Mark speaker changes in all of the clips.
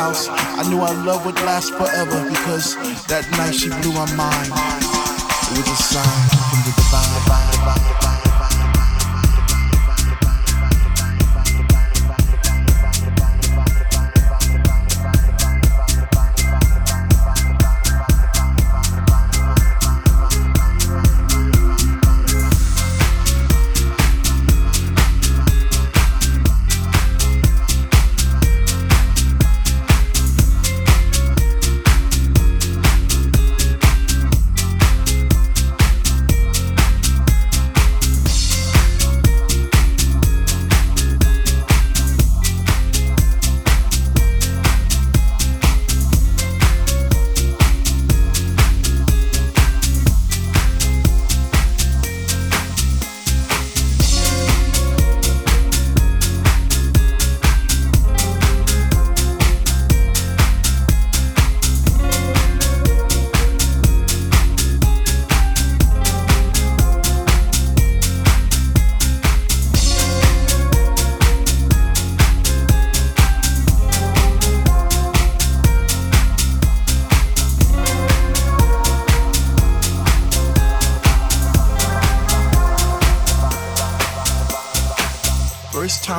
Speaker 1: House, I knew our love would last forever because that night she blew my mind. It was a sign from the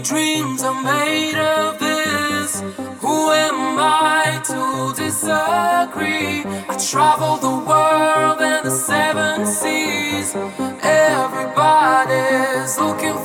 Speaker 1: dreams are made of this. Who am I to
Speaker 2: disagree? I travel the world and the seven seas. Everybody's looking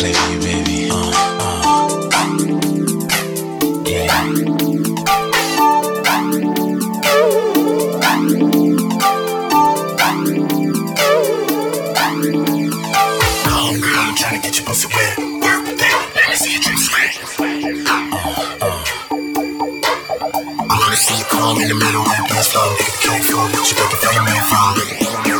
Speaker 2: play for you, baby. Uh, uh. Yeah. Uh, uh. in the middle of
Speaker 3: the dance floor. Nigga, can't fool, you better find me a.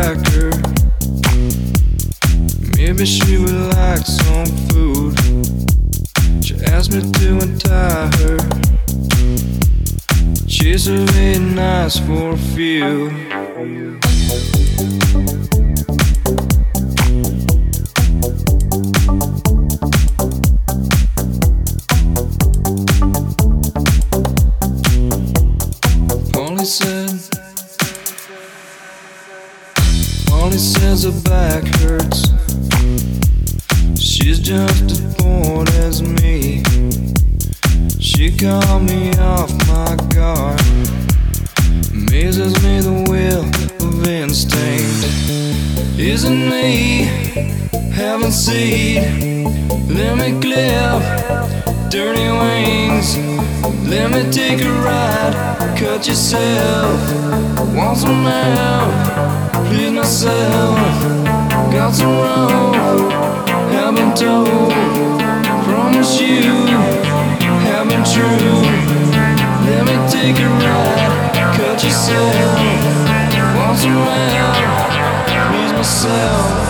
Speaker 3: cracker. Maybe she would like some food. She asked me to untie her. She's a really nice for a few. Dirty wings. Let me take a ride. Cut yourself. Want some help? Please myself. Got some rope. Haven't told. Promise you. Haven't true. Let me take a ride. Cut yourself. Want some help? Please myself.